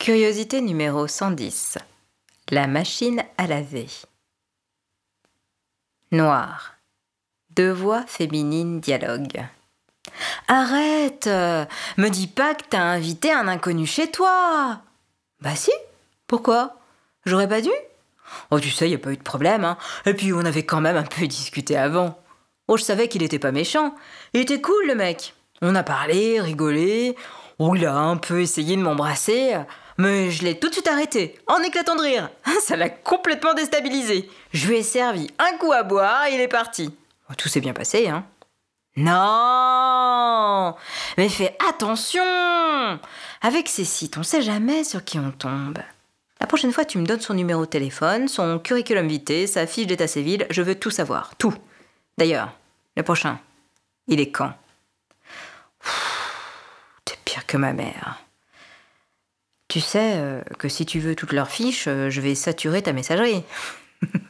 Curiosité numéro 110. La machine à laver. Noir. Deux voix féminines dialoguent. Arrête Me dis pas que t'as invité un inconnu chez toi Bah si Pourquoi? J'aurais pas dû Oh, tu sais, y a pas eu de problème, hein. Et puis on avait quand même un peu discuté avant. Oh, je savais qu'il était pas méchant. Il était cool, le mec. On a parlé, rigolé. Oh, il a un peu essayé de m'embrasser. Mais je l'ai tout de suite arrêté, en éclatant de rire. Ça l'a complètement déstabilisé. Je lui ai servi un coup à boire et il est parti. Oh, tout s'est bien passé, hein. Non Mais fais attention Avec ces sites, on sait jamais sur qui on tombe. La prochaine fois, tu me donnes son numéro de téléphone, son curriculum vitae, sa fiche d'état civil, je veux tout savoir. Tout. D'ailleurs, le prochain, il est quand? T'es pire que ma mère. Tu sais euh, que si tu veux toutes leurs fiches, euh, je vais saturer ta messagerie.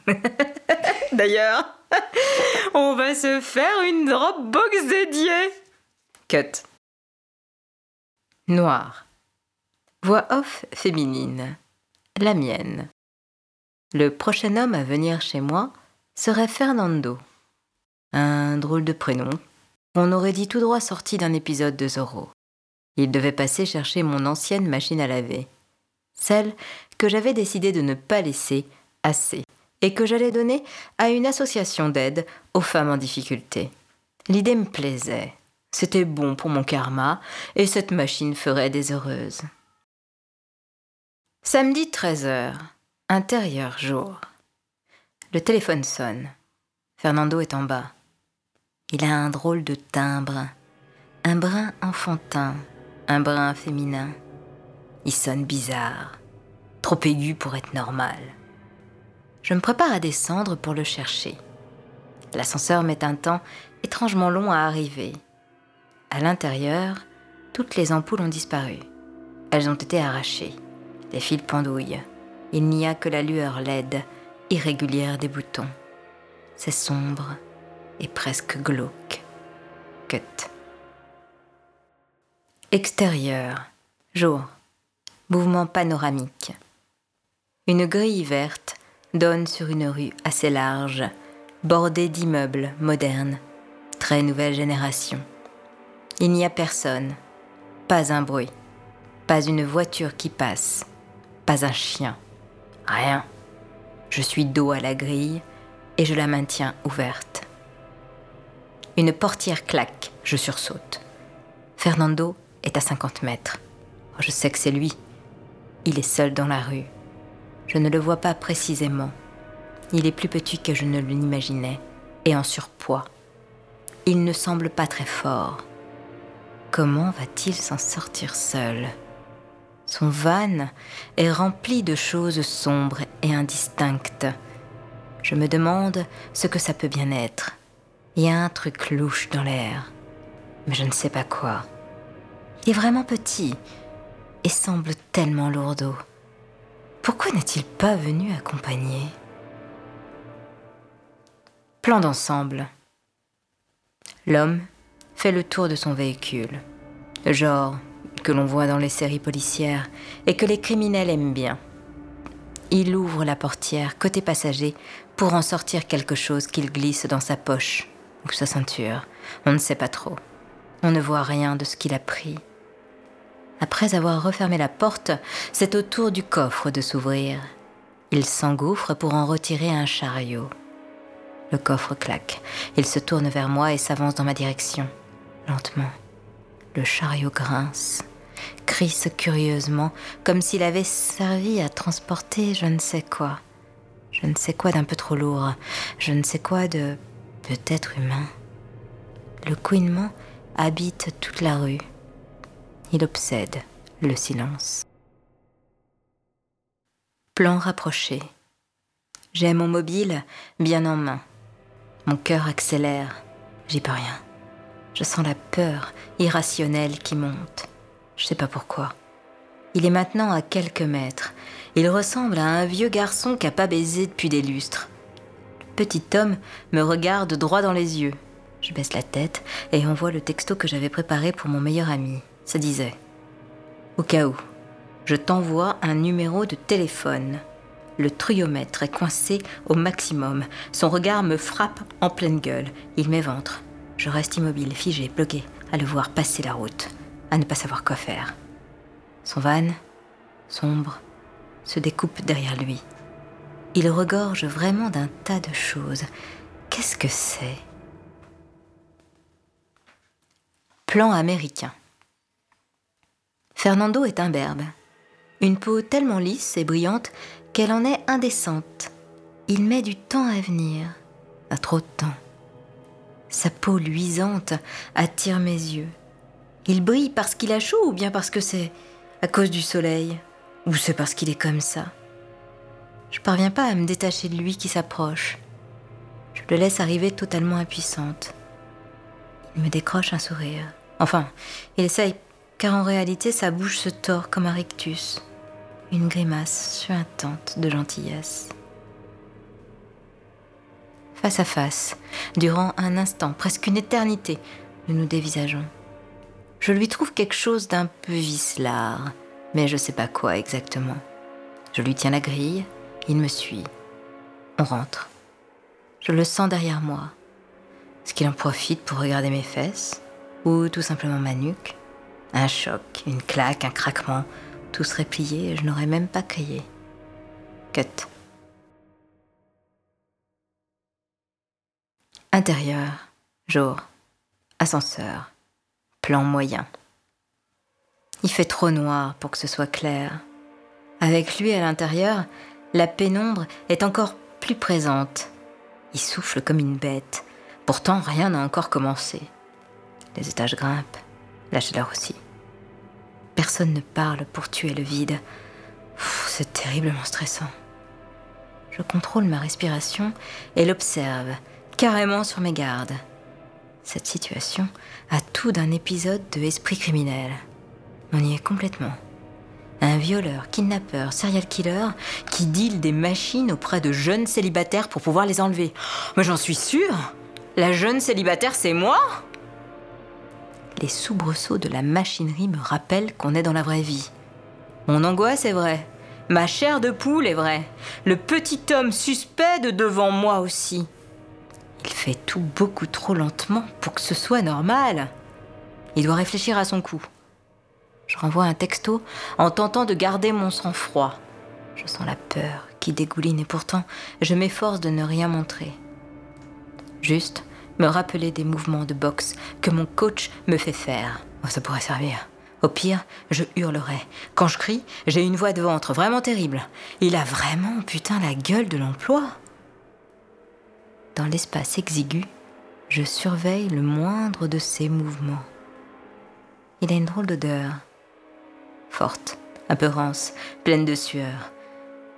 D'ailleurs, on va se faire une Dropbox dédiée. Cut. Noir. Voix off féminine. La mienne. Le prochain homme à venir chez moi serait Fernando. Un drôle de prénom. On aurait dit tout droit sorti d'un épisode de Zorro. Il devait passer chercher mon ancienne machine à laver, celle que j'avais décidé de ne pas laisser assez et que j'allais donner à une association d'aide aux femmes en difficulté. L'idée me plaisait, c'était bon pour mon karma et cette machine ferait des heureuses. Samedi 13h, intérieur jour. Le téléphone sonne. Fernando est en bas. Il a un drôle de timbre, un brin enfantin, un brin féminin. Il sonne bizarre, trop aigu pour être normal. Je me prépare à descendre pour le chercher. L'ascenseur met un temps étrangement long à arriver. À l'intérieur, toutes les ampoules ont disparu. Elles ont été arrachées. Les fils pendouillent. Il n'y a que la lueur laide, irrégulière des boutons. C'est sombre et presque glauque. Cut. Extérieur. Jour. Mouvement panoramique. Une grille verte donne sur une rue assez large, bordée d'immeubles modernes, très nouvelle génération. Il n'y a personne, pas un bruit, pas une voiture qui passe, pas un chien, rien. Je suis dos à la grille et je la maintiens ouverte. Une portière claque, je sursaute. Fernando est à 50 mètres. Oh, je sais que c'est lui. Il est seul dans la rue. Je ne le vois pas précisément. Il est plus petit que je ne l'imaginais et en surpoids. Il ne semble pas très fort. Comment va-t-il s'en sortir seul? Son van est rempli de choses sombres et indistinctes. Je me demande ce que ça peut bien être. Il y a un truc louche dans l'air, mais je ne sais pas quoi. Est vraiment petit et semble tellement lourdeau. Pourquoi n'est-il pas venu accompagner? Plan d'ensemble. L'homme fait le tour de son véhicule, le genre que l'on voit dans les séries policières et que les criminels aiment bien. Il ouvre la portière côté passager pour en sortir quelque chose qu'il glisse dans sa poche ou sa ceinture. On ne sait pas trop. On ne voit rien de ce qu'il a pris. Après avoir refermé la porte, c'est au tour du coffre de s'ouvrir. Il s'engouffre pour en retirer un chariot. Le coffre claque. Il se tourne vers moi et s'avance dans ma direction. Lentement. Le chariot grince, crisse curieusement, comme s'il avait servi à transporter je ne sais quoi. Je ne sais quoi d'un peu trop lourd. Je ne sais quoi de peut-être humain. Le couinement habite toute la rue. Il obsède le silence. Plan rapproché. J'ai mon mobile bien en main. Mon cœur accélère. J'y peux rien. Je sens la peur irrationnelle qui monte. Je sais pas pourquoi. Il est maintenant à quelques mètres. Il ressemble à un vieux garçon qui a pas baisé depuis des lustres. Le petit homme me regarde droit dans les yeux. Je baisse la tête et envoie le texto que j'avais préparé pour mon meilleur ami. Ça disait Au cas où, Je t'envoie un numéro de téléphone. Le triomètre est coincé au maximum. Son regard me frappe en pleine gueule. Il m'éventre. Je reste immobile, figé, bloqué, à le voir passer la route, à ne pas savoir quoi faire. Son van, sombre, se découpe derrière lui. Il regorge vraiment d'un tas de choses. Qu'est-ce que c'est? Plan américain. Fernando est imberbe. Une peau tellement lisse et brillante qu'elle en est indécente. Il met du temps à venir, à trop de temps. Sa peau luisante attire mes yeux. Il brille parce qu'il a chaud ou bien parce que c'est à cause du soleil Ou c'est parce qu'il est comme ça Je parviens pas à me détacher de lui qui s'approche. Je le laisse arriver totalement impuissante. Il me décroche un sourire. Enfin, il essaye, car en réalité sa bouche se tord comme un rictus une grimace suintante de gentillesse. Face à face, durant un instant, presque une éternité, nous nous dévisageons. Je lui trouve quelque chose d'un peu vicelard, mais je ne sais pas quoi exactement. Je lui tiens la grille, il me suit. On rentre. Je le sens derrière moi. Est-ce qu'il en profite pour regarder mes fesses Ou tout simplement ma nuque? Un choc, une claque, un craquement, tout serait plié et je n'aurais même pas crié. Cut. Intérieur, jour, ascenseur, plan moyen. Il fait trop noir pour que ce soit clair. Avec lui à l'intérieur, la pénombre est encore plus présente. Il souffle comme une bête. Pourtant, rien n'a encore commencé. Les étages grimpent, la chaleur aussi. Personne ne parle pour tuer le vide. C'est terriblement stressant. Je contrôle ma respiration et l'observe, carrément sur mes gardes. Cette situation a tout d'un épisode de esprit criminel. On y est complètement. Un violeur, kidnappeur, serial killer qui deal des machines auprès de jeunes célibataires pour pouvoir les enlever. Mais j'en suis sûre La jeune célibataire, c'est moi? Les soubresauts de la machinerie me rappellent qu'on est dans la vraie vie. Mon angoisse est vraie. Ma chair de poule est vraie. Le petit homme suspect de devant moi aussi. Il fait tout beaucoup trop lentement pour que ce soit normal. Il doit réfléchir à son coup. Je renvoie un texto en tentant de garder mon sang-froid. Je sens la peur qui dégouline et pourtant je m'efforce de ne rien montrer. Juste, me rappeler des mouvements de boxe que mon coach me fait faire. Oh, ça pourrait servir. Au pire, je hurlerai. Quand je crie, j'ai une voix de ventre vraiment terrible. Il a vraiment, putain, la gueule de l'emploi. Dans l'espace exigu, je surveille le moindre de ses mouvements. Il a une drôle d'odeur. Forte, un peu rance, pleine de sueur.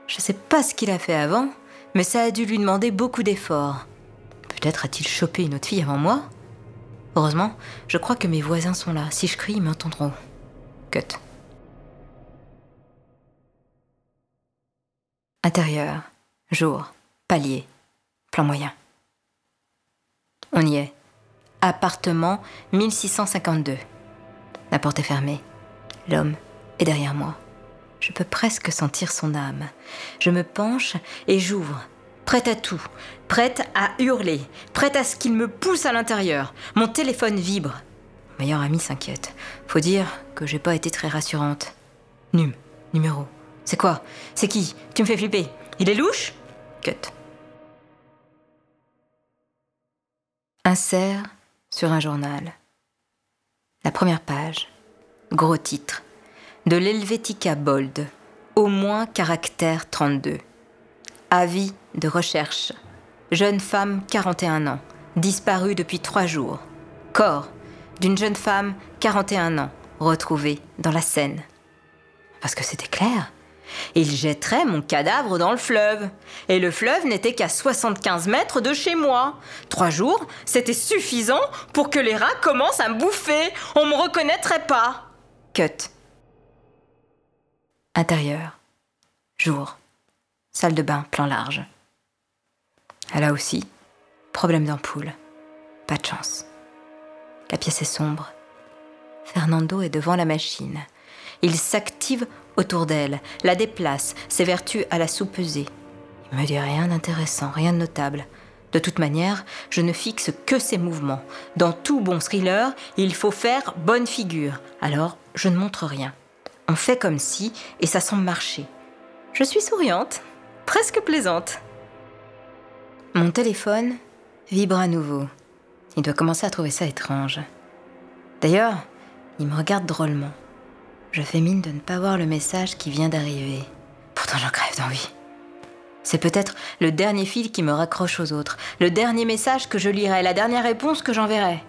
Je sais pas ce qu'il a fait avant, mais ça a dû lui demander beaucoup d'efforts. Peut-être a-t-il chopé une autre fille avant moi Heureusement, je crois que mes voisins sont là. Si je crie, ils m'entendront. Cut. Intérieur, jour, palier, plan moyen. On y est. Appartement 1652. La porte est fermée. L'homme est derrière moi. Je peux presque sentir son âme. Je me penche et j'ouvre prête à tout, prête à hurler, prête à ce qu'il me pousse à l'intérieur. Mon téléphone vibre. Mon meilleur ami s'inquiète. Faut dire que j'ai pas été très rassurante. Num, numéro. C'est quoi? C'est qui? Tu me fais flipper. Il est louche? Cut. Insert sur un journal. La première page. Gros titre. De l'Helvetica Bold. Au moins caractère 32. Avis de recherche. Jeune femme, 41 ans, disparue depuis trois jours. Corps d'une jeune femme, 41 ans, retrouvée dans la Seine. Parce que c'était clair. Il jetterait mon cadavre dans le fleuve. Et le fleuve n'était qu'à 75 mètres de chez moi. Trois jours, c'était suffisant pour que les rats commencent à me bouffer. On me reconnaîtrait pas. Cut. Intérieur. Jour. Salle de bain, plan large. A aussi, problème d'ampoule. Pas de chance. La pièce est sombre. Fernando est devant la machine. Il s'active autour d'elle, la déplace, s'évertue à la sous-peser. Il me dit rien d'intéressant, rien de notable. De toute manière, je ne fixe que ses mouvements. Dans tout bon thriller, il faut faire bonne figure. Alors, je ne montre rien. On fait comme si, et ça semble marcher. Je suis souriante, presque plaisante. Mon téléphone vibre à nouveau. Il doit commencer à trouver ça étrange. D'ailleurs, il me regarde drôlement. Je fais mine de ne pas voir le message qui vient d'arriver. Pourtant, j'en crève d'envie. C'est peut-être le dernier fil qui me raccroche aux autres, le dernier message que je lirai, la dernière réponse que j'enverrai.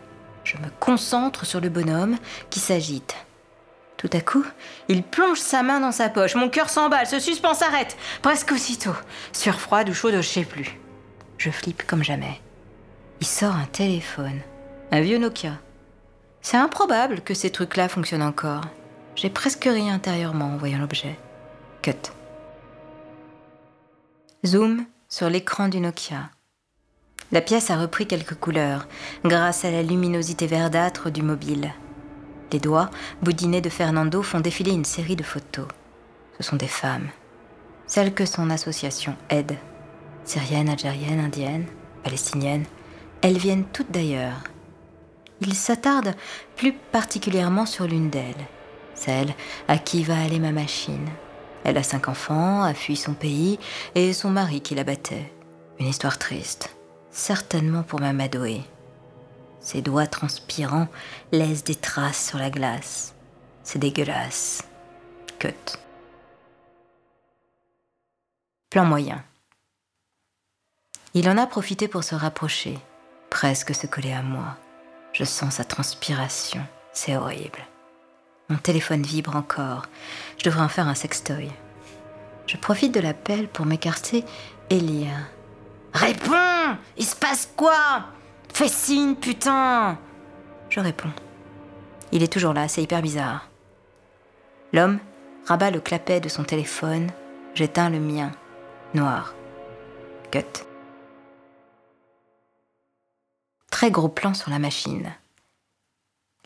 Je me concentre sur le bonhomme qui s'agite. Tout à coup, il plonge sa main dans sa poche. Mon cœur s'emballe, ce suspens s'arrête, presque aussitôt. Sur froide ou chaude, je sais plus. Je flippe comme jamais. Il sort un téléphone. Un vieux Nokia. C'est improbable que ces trucs-là fonctionnent encore. J'ai presque ri intérieurement en voyant l'objet. Cut. Zoom sur l'écran du Nokia. La pièce a repris quelques couleurs grâce à la luminosité verdâtre du mobile. Les doigts boudinés de Fernando font défiler une série de photos. Ce sont des femmes. Celles que son association aide. Syriennes, algériennes, indiennes, palestiniennes. Elles viennent toutes d'ailleurs. Il s'attarde plus particulièrement sur l'une d'elles celle à qui va aller ma machine. Elle a cinq enfants, a fui son pays, et son mari qui la battait. Une histoire triste, certainement pour ma Madoé. Ses doigts transpirants laissent des traces sur la glace. C'est dégueulasse. Cut. Plan moyen. Il en a profité pour se rapprocher, presque se coller à moi. Je sens sa transpiration. C'est horrible. Mon téléphone vibre encore. Je devrais en faire un sextoy. Je profite de l'appel pour m'écarter et lire. Réponds Il se passe quoi? Fais signe, putain Je réponds. Il est toujours là, c'est hyper bizarre. L'homme rabat le clapet de son téléphone, j'éteins le mien. Noir. Cut. Très gros plan sur la machine.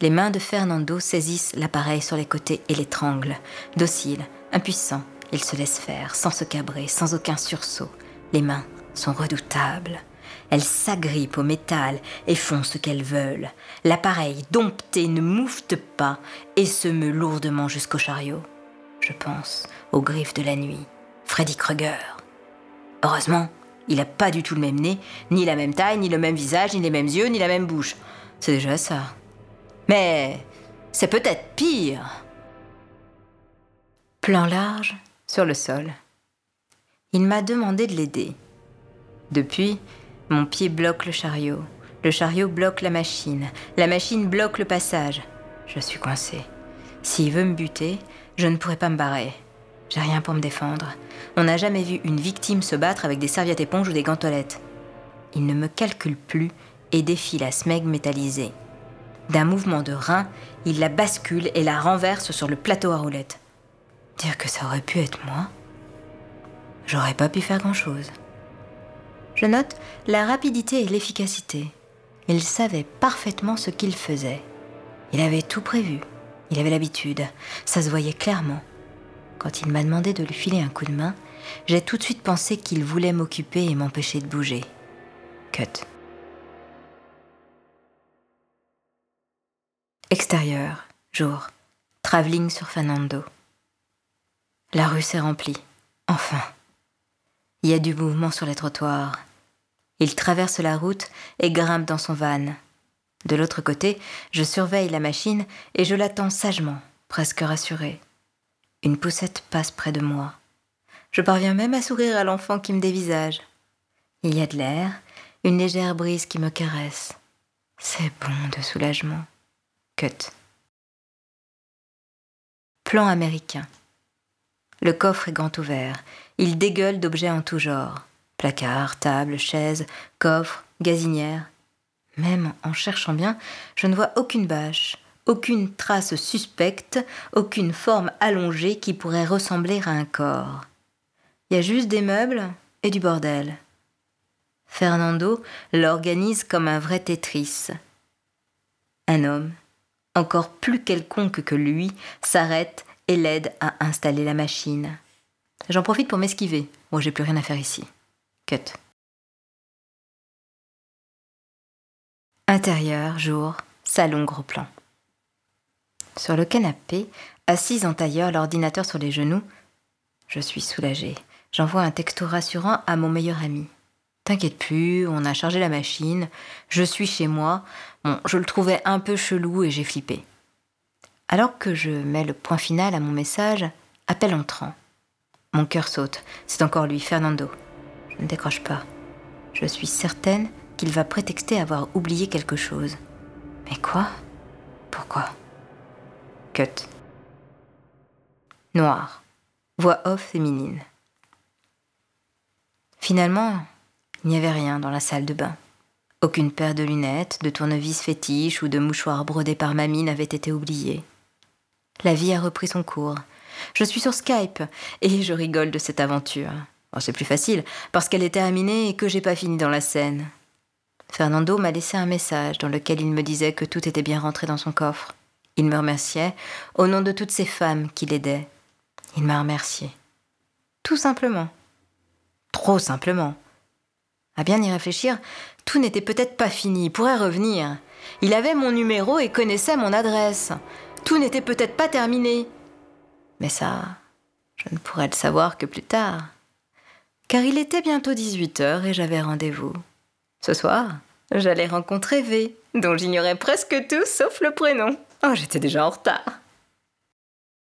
Les mains de Fernando saisissent l'appareil sur les côtés et l'étranglent. Docile, impuissant, il se laisse faire, sans se cabrer, sans aucun sursaut. Les mains sont redoutables. Elles s'agrippent au métal et font ce qu'elles veulent. L'appareil dompté ne moufte pas et se meut lourdement jusqu'au chariot. Je pense aux griffes de la nuit. Freddy Krueger. Heureusement, il n'a pas du tout le même nez, ni la même taille, ni le même visage, ni les mêmes yeux, ni la même bouche. C'est déjà ça. Mais c'est peut-être pire. Plan large sur le sol. Il m'a demandé de l'aider. Depuis, mon pied bloque le chariot. Le chariot bloque la machine. La machine bloque le passage. Je suis coincé. S'il veut me buter, je ne pourrai pas me barrer. J'ai rien pour me défendre. On n'a jamais vu une victime se battre avec des serviettes éponges ou des gantolettes. Il ne me calcule plus et défie la smeg métallisée. D'un mouvement de rein, il la bascule et la renverse sur le plateau à roulettes. Dire que ça aurait pu être moi? J'aurais pas pu faire grand-chose. Je note la rapidité et l'efficacité. Il savait parfaitement ce qu'il faisait. Il avait tout prévu. Il avait l'habitude. Ça se voyait clairement. Quand il m'a demandé de lui filer un coup de main, j'ai tout de suite pensé qu'il voulait m'occuper et m'empêcher de bouger. Cut. Extérieur, jour, travelling sur Fernando. La rue s'est remplie, enfin. Il y a du mouvement sur les trottoirs. Il traverse la route et grimpe dans son van. De l'autre côté, je surveille la machine et je l'attends sagement, presque rassuré. Une poussette passe près de moi. Je parviens même à sourire à l'enfant qui me dévisage. Il y a de l'air, une légère brise qui me caresse. C'est bon de soulagement. Cut. Plan américain. Le coffre est grand ouvert. Il dégueule d'objets en tout genre. Placards, tables, chaises, coffres, gazinières. Même en cherchant bien, je ne vois aucune bâche, aucune trace suspecte, aucune forme allongée qui pourrait ressembler à un corps. Il y a juste des meubles et du bordel. Fernando l'organise comme un vrai Tetris. Un homme, encore plus quelconque que lui, s'arrête et l'aide à installer la machine. J'en profite pour m'esquiver. Bon, j'ai plus rien à faire ici. Cut. Intérieur, jour, salon gros plan. Sur le canapé, assise en tailleur, l'ordinateur sur les genoux, je suis soulagée. J'envoie un texto rassurant à mon meilleur ami. T'inquiète plus, on a chargé la machine, je suis chez moi. Je le trouvais un peu chelou et j'ai flippé. Alors que je mets le point final à mon message, appel entrant. Mon cœur saute. C'est encore lui, Fernando. Ne décroche pas. Je suis certaine qu'il va prétexter avoir oublié quelque chose. Mais quoi? Pourquoi? Cut. Noir. Voix off féminine. Finalement, il n'y avait rien dans la salle de bain. Aucune paire de lunettes, de tournevis fétiches ou de mouchoirs brodés par mamie n'avait été oubliée. La vie a repris son cours. Je suis sur Skype et je rigole de cette aventure. C'est plus facile parce qu'elle est terminée et que j'ai pas fini dans la scène. Fernando m'a laissé un message dans lequel il me disait que tout était bien rentré dans son coffre. Il me remerciait au nom de toutes ces femmes qui l'aidaient. Il m'a remercié. Tout simplement. Trop simplement. À bien y réfléchir, tout n'était peut-être pas fini, il pourrait revenir. Il avait mon numéro et connaissait mon adresse. Tout n'était peut-être pas terminé. Mais ça, je ne pourrais le savoir que plus tard. Car il était bientôt 18 heures et j'avais rendez-vous. Ce soir, j'allais rencontrer V, dont j'ignorais presque tout sauf le prénom. Oh, j'étais déjà en retard.